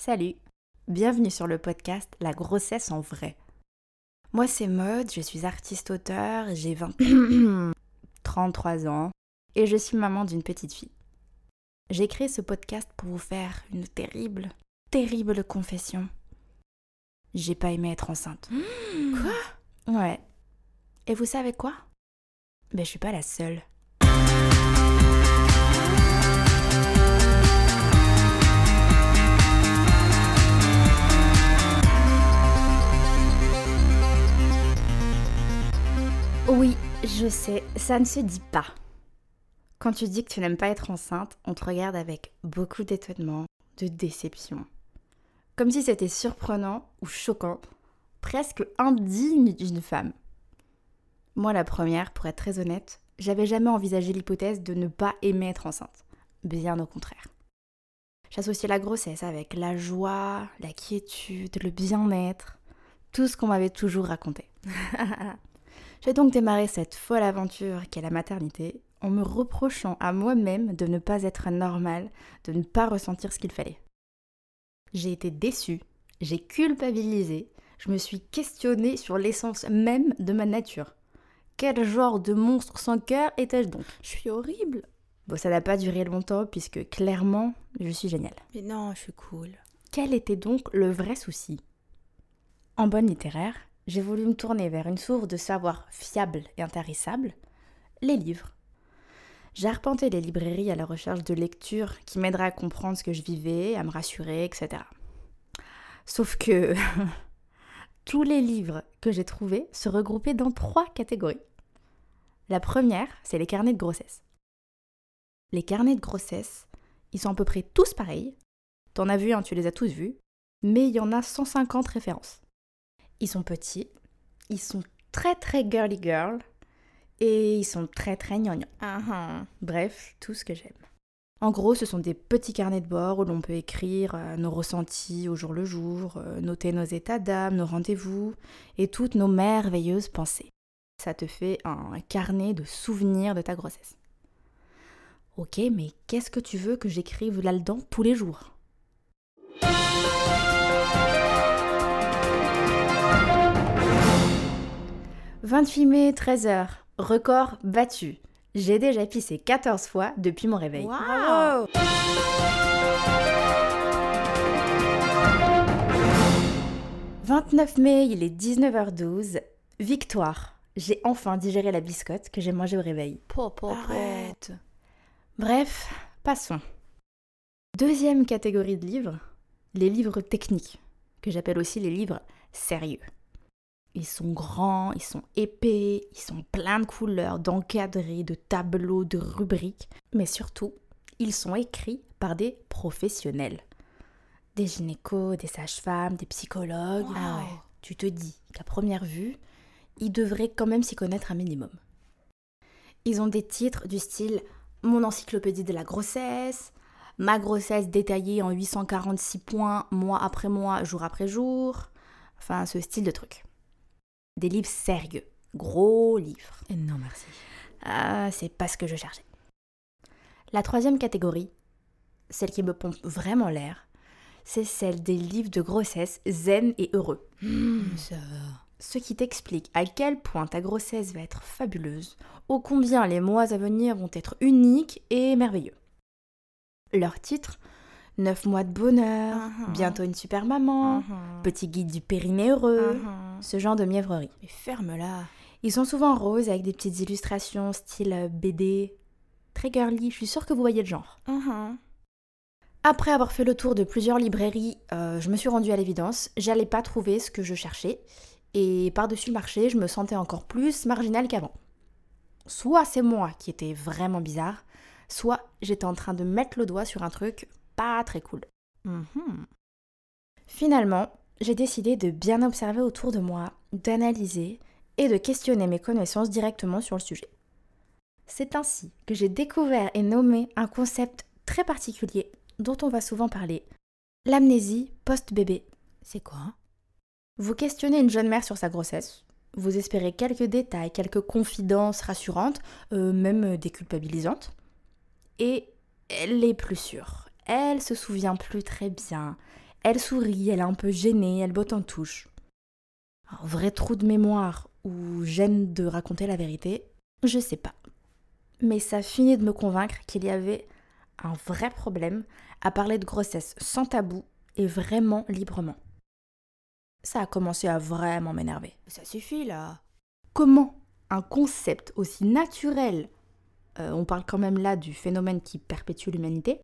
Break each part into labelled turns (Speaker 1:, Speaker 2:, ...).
Speaker 1: Salut, bienvenue sur le podcast La grossesse en vrai. Moi c'est Maude, je suis artiste-auteur, j'ai 20... 33 ans et je suis maman d'une petite fille. J'ai créé ce podcast pour vous faire une terrible, terrible confession. J'ai pas aimé être enceinte.
Speaker 2: Quoi?
Speaker 1: Ouais. Et vous savez quoi? Ben je suis pas la seule. Oui, je sais, ça ne se dit pas. Quand tu dis que tu n'aimes pas être enceinte, on te regarde avec beaucoup d'étonnement, de déception. Comme si c'était surprenant ou choquant, presque indigne d'une femme. Moi, la première, pour être très honnête, j'avais jamais envisagé l'hypothèse de ne pas aimer être enceinte. Bien au contraire. J'associais la grossesse avec la joie, la quiétude, le bien-être, tout ce qu'on m'avait toujours raconté. J'ai donc démarré cette folle aventure qu'est la maternité en me reprochant à moi-même de ne pas être normale, de ne pas ressentir ce qu'il fallait. J'ai été déçue, j'ai culpabilisé, je me suis questionnée sur l'essence même de ma nature. Quel genre de monstre sans cœur étais-je donc?
Speaker 2: Je suis horrible.
Speaker 1: Bon, ça n'a pas duré longtemps puisque clairement, je suis géniale.
Speaker 2: Mais non, je suis cool.
Speaker 1: Quel était donc le vrai souci? En bonne littéraire, j'ai voulu me tourner vers une source de savoir fiable et intarissable, les livres. J'ai arpenté les librairies à la recherche de lectures qui m'aideraient à comprendre ce que je vivais, à me rassurer, etc. Sauf que tous les livres que j'ai trouvés se regroupaient dans trois catégories. La première, c'est les carnets de grossesse. Les carnets de grossesse, ils sont à peu près tous pareils. T'en as vu un, tu les as tous vus, mais il y en a 150 références. Ils sont petits, ils sont très très girly girl, et ils sont très très gnangnan.
Speaker 2: Uh
Speaker 1: Bref, tout ce que j'aime. En gros, ce sont des petits carnets de bord où l'on peut écrire euh, nos ressentis au jour le jour, euh, noter nos états d'âme, nos rendez-vous et toutes nos merveilleuses pensées. Ça te fait un carnet de souvenirs de ta grossesse. Ok, mais qu'est-ce que tu veux que j'écrive là-dedans tous les jours? 28 mai, 13h. Record battu. J'ai déjà pissé 14 fois depuis mon réveil.
Speaker 2: Wow
Speaker 1: 29 mai, il est 19h12. Victoire. J'ai enfin digéré la biscotte que j'ai mangée au réveil.
Speaker 2: Po, po, po.
Speaker 1: Arrête. Bref, passons. Deuxième catégorie de livres, les livres techniques, que j'appelle aussi les livres sérieux. Ils sont grands, ils sont épais, ils sont pleins de couleurs, d'encadrés, de tableaux, de rubriques, mais surtout, ils sont écrits par des professionnels. Des gynécos, des sages-femmes, des psychologues.
Speaker 2: Wow.
Speaker 1: Ah ouais, tu te dis qu'à première vue, ils devraient quand même s'y connaître un minimum. Ils ont des titres du style Mon encyclopédie de la grossesse, Ma grossesse détaillée en 846 points, mois après mois, jour après jour. Enfin, ce style de truc. Des livres sérieux, gros livres.
Speaker 2: Et non, merci.
Speaker 1: Ah, c'est pas ce que je cherchais. La troisième catégorie, celle qui me pompe vraiment l'air, c'est celle des livres de grossesse zen et heureux.
Speaker 2: Hmm, ça va.
Speaker 1: Ce qui t'explique à quel point ta grossesse va être fabuleuse, ô combien les mois à venir vont être uniques et merveilleux. Leur titre 9 mois de bonheur,
Speaker 2: Uh-huh.
Speaker 1: bientôt une super maman,
Speaker 2: Mhm.
Speaker 1: petit guide du périnée heureux,
Speaker 2: Mhm.
Speaker 1: ce genre de mièvrerie.
Speaker 2: Mais ferme-la.
Speaker 1: Ils sont souvent roses avec des petites illustrations style euh, BD. Très girly, je suis sûre que vous voyez le genre. Après avoir fait le tour de plusieurs librairies, euh, je me suis rendue à l'évidence, j'allais pas trouver ce que je cherchais, et par-dessus le marché, je me sentais encore plus marginale qu'avant. Soit c'est moi qui étais vraiment bizarre, soit j'étais en train de mettre le doigt sur un truc pas très cool.
Speaker 2: Mhm.
Speaker 1: Finalement, j'ai décidé de bien observer autour de moi, d'analyser et de questionner mes connaissances directement sur le sujet. C'est ainsi que j'ai découvert et nommé un concept très particulier dont on va souvent parler, l'amnésie post-bébé.
Speaker 2: C'est quoi?
Speaker 1: Vous questionnez une jeune mère sur sa grossesse, vous espérez quelques détails, quelques confidences rassurantes, euh, même déculpabilisantes, et elle est plus sûre. Elle se souvient plus très bien. Elle sourit, elle est un peu gênée, elle botte en touche. Un vrai trou de mémoire ou gêne de raconter la vérité, je sais pas. Mais ça finit de me convaincre qu'il y avait un vrai problème à parler de grossesse sans tabou et vraiment librement. Ça a commencé à vraiment m'énerver.
Speaker 2: Ça suffit là.
Speaker 1: Comment un concept aussi naturel, euh, on parle quand même là du phénomène qui perpétue l'humanité,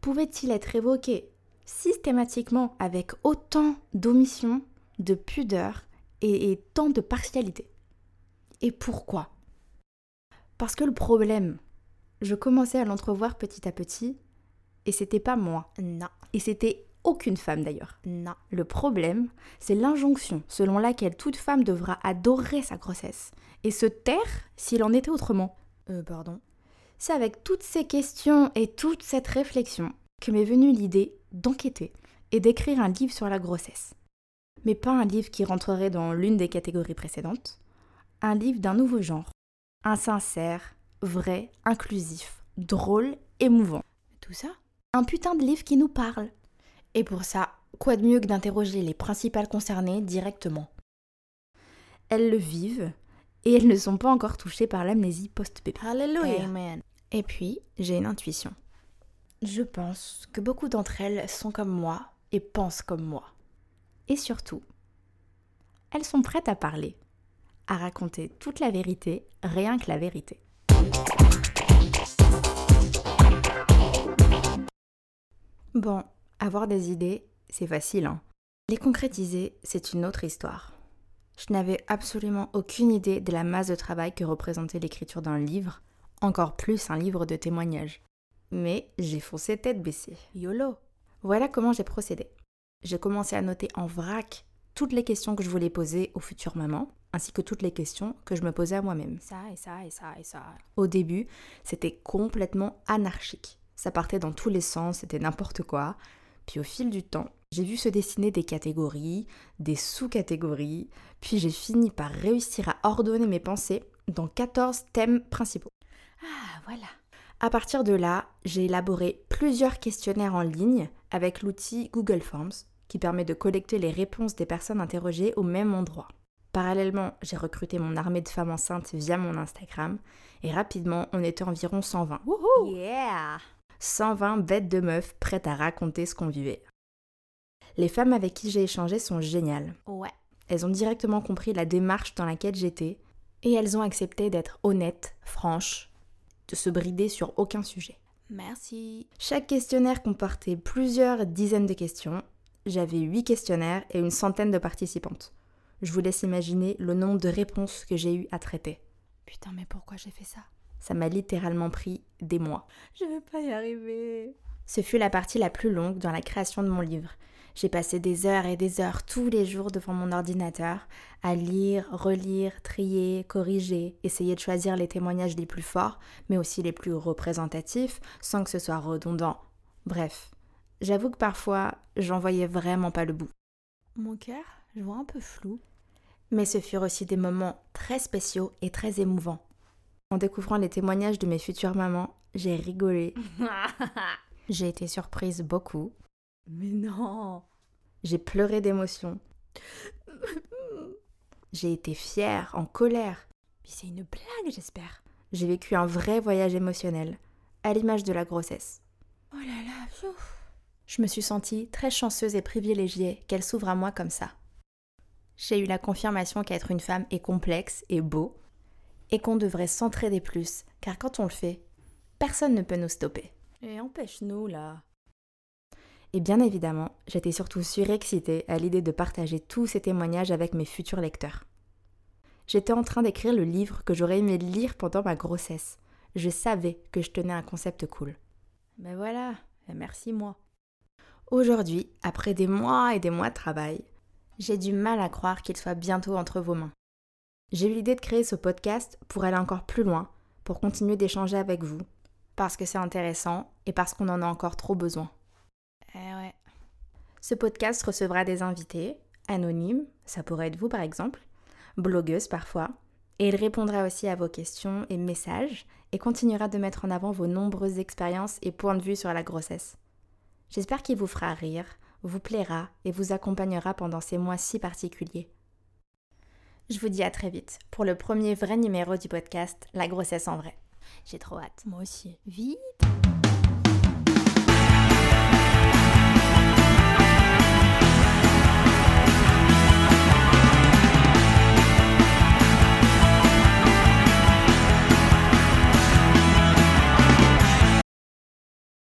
Speaker 1: pouvait-il être évoqué systématiquement avec autant d'omission, de pudeur et, et tant de partialité? Et pourquoi? Parce que le problème, je commençais à l'entrevoir petit à petit, et c'était pas moi.
Speaker 2: Non.
Speaker 1: Et c'était aucune femme d'ailleurs.
Speaker 2: Non.
Speaker 1: Le problème, c'est l'injonction selon laquelle toute femme devra adorer sa grossesse et se taire s'il en était autrement.
Speaker 2: Euh, pardon.
Speaker 1: C'est avec toutes ces questions et toute cette réflexion que m'est venue l'idée d'enquêter et d'écrire un livre sur la grossesse. Mais pas un livre qui rentrerait dans l'une des catégories précédentes, un livre d'un nouveau genre, un sincère, vrai, inclusif, drôle, émouvant.
Speaker 2: Tout ça?
Speaker 1: Un putain de livre qui nous parle. Et pour ça, quoi de mieux que d'interroger les principales concernées directement? Elles le vivent et elles ne sont pas encore touchées par l'amnésie post-bébé.
Speaker 2: Alléluia.
Speaker 1: Amen. Et puis, j'ai une intuition. Je pense que beaucoup d'entre elles sont comme moi et pensent comme moi. Et surtout, elles sont prêtes à parler, à raconter toute la vérité, rien que la vérité. Bon, avoir des idées, c'est facile. Hein. Les concrétiser, c'est une autre histoire. Je n'avais absolument aucune idée de la masse de travail que représentait l'écriture d'un livre, encore plus un livre de témoignages. Mais j'ai foncé tête baissée.
Speaker 2: YOLO.
Speaker 1: Voilà comment j'ai procédé. J'ai commencé à noter en vrac toutes les questions que je voulais poser aux futures mamans, ainsi que toutes les questions que je me posais à moi-même.
Speaker 2: Ça et ça et ça et ça.
Speaker 1: Au début, c'était complètement anarchique. Ça partait dans tous les sens, c'était n'importe quoi. Puis au fil du temps, j'ai vu se dessiner des catégories, des sous-catégories, puis j'ai fini par réussir à ordonner mes pensées dans 14 thèmes principaux.
Speaker 2: Ah, voilà.
Speaker 1: À partir de là, j'ai élaboré plusieurs questionnaires en ligne avec l'outil Google Forms qui permet de collecter les réponses des personnes interrogées au même endroit. Parallèlement, j'ai recruté mon armée de femmes enceintes via mon Instagram et rapidement, on était environ 120.
Speaker 2: Wouhou. Yeah.
Speaker 1: 120 bêtes de meufs prêtes à raconter ce qu'on vivait. Les femmes avec qui j'ai échangé sont géniales.
Speaker 2: Ouais.
Speaker 1: Elles ont directement compris la démarche dans laquelle j'étais et elles ont accepté d'être honnêtes, franches, de se brider sur aucun sujet.
Speaker 2: Merci.
Speaker 1: Chaque questionnaire comportait plusieurs dizaines de questions. J'avais 8 questionnaires et une centaine de participantes. Je vous laisse imaginer le nombre de réponses que j'ai eu à traiter.
Speaker 2: Putain, mais pourquoi j'ai fait ça?
Speaker 1: Ça m'a littéralement pris des mois.
Speaker 2: Je vais pas y arriver.
Speaker 1: Ce fut la partie la plus longue dans la création de mon livre. J'ai passé des heures et des heures tous les jours devant mon ordinateur à lire, relire, trier, corriger, essayer de choisir les témoignages les plus forts, mais aussi les plus représentatifs, sans que ce soit redondant. Bref, j'avoue que parfois, j'en voyais vraiment pas le bout.
Speaker 2: Mon cœur, je vois un peu flou.
Speaker 1: Mais ce furent aussi des moments très spéciaux et très émouvants. En découvrant les témoignages de mes futures mamans, j'ai rigolé. J'ai été surprise beaucoup.
Speaker 2: Mais non.
Speaker 1: J'ai pleuré d'émotion. J'ai été fière, en colère.
Speaker 2: Puis c'est une blague, j'espère.
Speaker 1: J'ai vécu un vrai voyage émotionnel, à l'image de la grossesse.
Speaker 2: Oh là là.
Speaker 1: Je me suis sentie très chanceuse et privilégiée qu'elle s'ouvre à moi comme ça. J'ai eu la confirmation qu'être une femme est complexe et beau, et qu'on devrait s'entraider plus, car quand on le fait, personne ne peut nous stopper.
Speaker 2: Et empêche-nous là.
Speaker 1: Et bien évidemment, j'étais surtout surexcitée à l'idée de partager tous ces témoignages avec mes futurs lecteurs. J'étais en train d'écrire le livre que j'aurais aimé lire pendant ma grossesse. Je savais que je tenais un concept cool.
Speaker 2: Ben voilà, et merci moi.
Speaker 1: Aujourd'hui, après des mois et des mois de travail, j'ai du mal à croire qu'il soit bientôt entre vos mains. J'ai eu l'idée de créer ce podcast pour aller encore plus loin, pour continuer d'échanger avec vous, parce que c'est intéressant et parce qu'on en a encore trop besoin.
Speaker 2: Eh ouais.
Speaker 1: Ce podcast recevra des invités, anonymes, ça pourrait être vous par exemple, blogueuses parfois, Et il répondra aussi à vos questions et messages et continuera de mettre en avant vos nombreuses expériences et points de vue sur la grossesse. J'espère qu'il vous fera rire, vous plaira et vous accompagnera pendant ces mois si particuliers. Je vous dis à très vite pour le premier vrai numéro du podcast La grossesse en vrai. J'ai trop hâte.
Speaker 2: Moi aussi. Vite